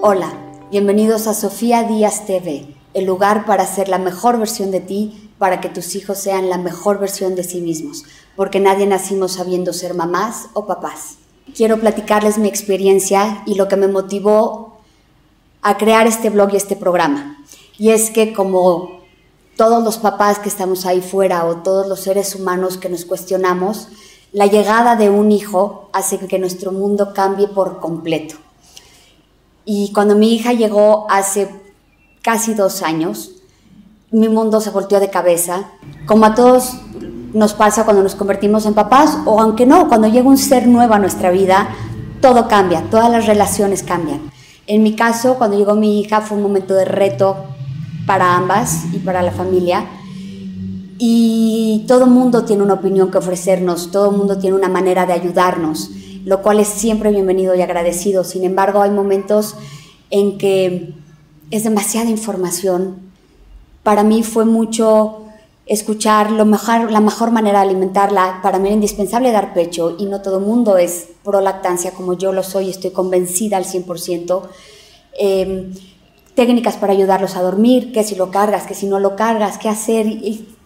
Hola, bienvenidos a Sofía Díaz TV, el lugar para ser la mejor versión de ti, para que tus hijos sean la mejor versión de sí mismos, porque nadie nacimos sabiendo ser mamás o papás. Quiero platicarles mi experiencia y lo que me motivó a crear este blog y este programa. Y es que como todos los papás que estamos ahí fuera o todos los seres humanos que nos cuestionamos, la llegada de un hijo hace que nuestro mundo cambie por completo. Y cuando mi hija llegó hace casi dos años, mi mundo se volteó de cabeza, como a todos nos pasa cuando nos convertimos en papás, o aunque no, cuando llega un ser nuevo a nuestra vida, todo cambia, todas las relaciones cambian. En mi caso, cuando llegó mi hija, fue un momento de reto para ambas y para la familia. Y todo mundo tiene una opinión que ofrecernos, todo mundo tiene una manera de ayudarnos lo cual es siempre bienvenido y agradecido. Sin embargo, hay momentos en que es demasiada información. Para mí fue mucho escuchar lo mejor, la mejor manera de alimentarla. Para mí era indispensable dar pecho y no todo el mundo es pro lactancia como yo lo soy, estoy convencida al 100%. Em, técnicas para ayudarlos a dormir, que si lo cargas, que si no lo cargas, qué hacer.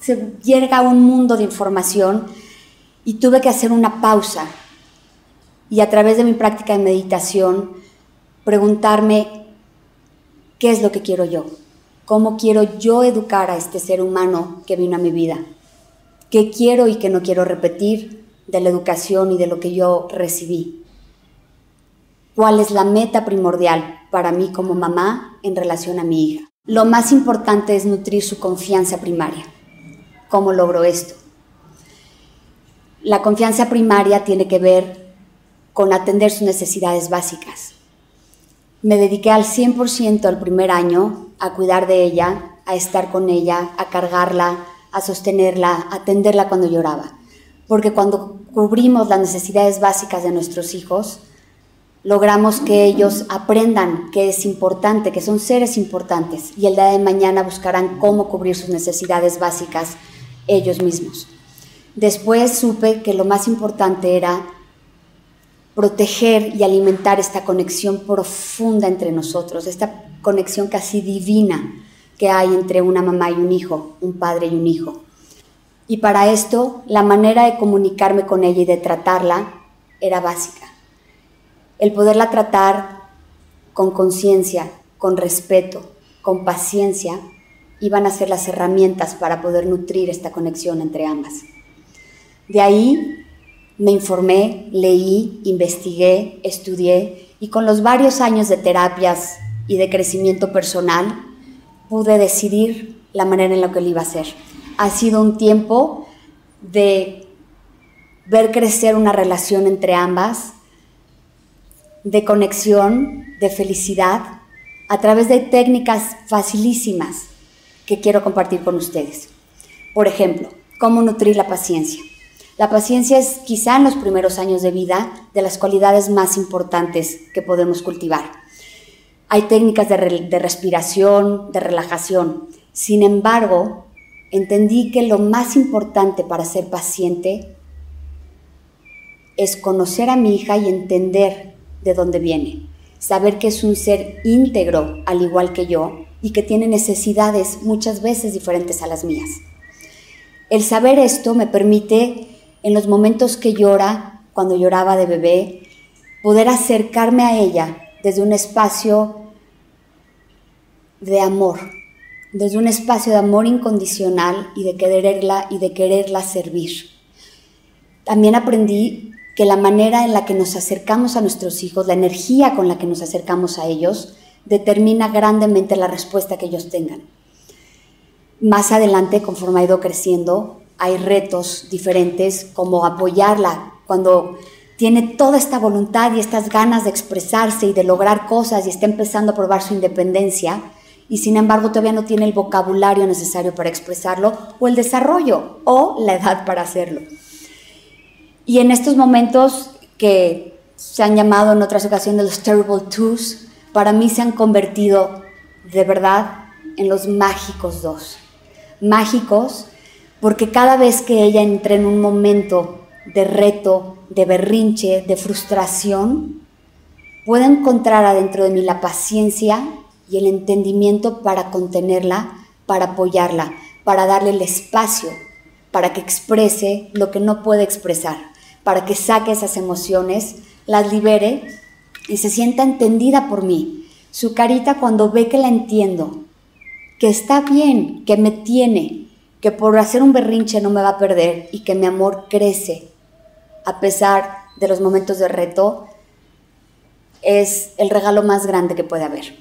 Se llega un mundo de información y tuve que hacer una pausa y a través de mi práctica de meditación preguntarme qué es lo que quiero yo, cómo quiero yo educar a este ser humano que vino a mi vida, qué quiero y qué no quiero repetir de la educación y de lo que yo recibí, cuál es la meta primordial para mí como mamá en relación a mi hija. Lo más importante es nutrir su confianza primaria. ¿Cómo logro esto? La confianza primaria tiene que ver con atender sus necesidades básicas. Me dediqué al 100% el primer año a cuidar de ella, a estar con ella, a cargarla, a sostenerla, a atenderla cuando lloraba. Porque cuando cubrimos las necesidades básicas de nuestros hijos, logramos que ellos aprendan que es importante, que son seres importantes y el día de mañana buscarán cómo cubrir sus necesidades básicas ellos mismos. Después supe que lo más importante era proteger y alimentar esta conexión profunda entre nosotros, esta conexión casi divina que hay entre una mamá y un hijo, un padre y un hijo. Y para esto, la manera de comunicarme con ella y de tratarla era básica. El poderla tratar con conciencia, con respeto, con paciencia, iban a ser las herramientas para poder nutrir esta conexión entre ambas. De ahí me informé, leí, investigué, estudié y con los varios años de terapias y de crecimiento personal pude decidir la manera en la que lo iba a hacer. Ha sido un tiempo de ver crecer una relación entre ambas, de conexión, de felicidad, a través de técnicas facilísimas que quiero compartir con ustedes. Por ejemplo, cómo nutrir la paciencia. La paciencia es quizá en los primeros años de vida de las cualidades más importantes que podemos cultivar. Hay técnicas de, respiración, de relajación. Sin embargo, entendí que lo más importante para ser paciente es conocer a mi hija y entender de dónde viene. Saber que es un ser íntegro, al igual que yo, y que tiene necesidades muchas veces diferentes a las mías. El saber esto me permite en los momentos que llora, cuando lloraba de bebé, poder acercarme a ella desde un espacio de amor, desde un espacio de amor incondicional y de quererla y de quererla servir. También aprendí que la manera en la que nos acercamos a nuestros hijos, la energía con la que nos acercamos a ellos, determina grandemente la respuesta que ellos tengan. Más adelante, conforme ha ido creciendo, hay retos diferentes como apoyarla cuando tiene toda esta voluntad y estas ganas de expresarse y de lograr cosas y está empezando a probar su independencia y sin embargo todavía no tiene el vocabulario necesario para expresarlo o el desarrollo o la edad para hacerlo. Y en estos momentos que se han llamado en otras ocasiones los terrible twos, para mí se han convertido de verdad en los mágicos dos. Mágicos porque cada vez que ella entra en un momento de reto, de berrinche, de frustración, pueda encontrar adentro de mí la paciencia y el entendimiento para contenerla, para apoyarla, para darle el espacio, para que exprese lo que no puede expresar, para que saque esas emociones, las libere y se sienta entendida por mí. Su carita cuando ve que la entiendo, que está bien, que me tiene, que por hacer un berrinche no me va a perder y que mi amor crece a pesar de los momentos de reto, es el regalo más grande que puede haber.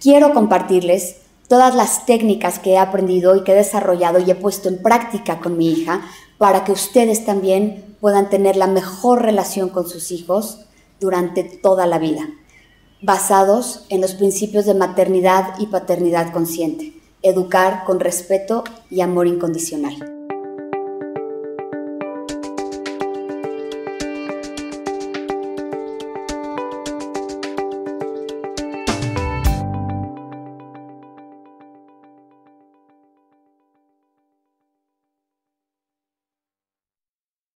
Quiero compartirles todas las técnicas que he aprendido y que he desarrollado y he puesto en práctica con mi hija para que ustedes también puedan tener la mejor relación con sus hijos durante toda la vida, basados en los principios de maternidad y paternidad consciente, educar con respeto y amor incondicional.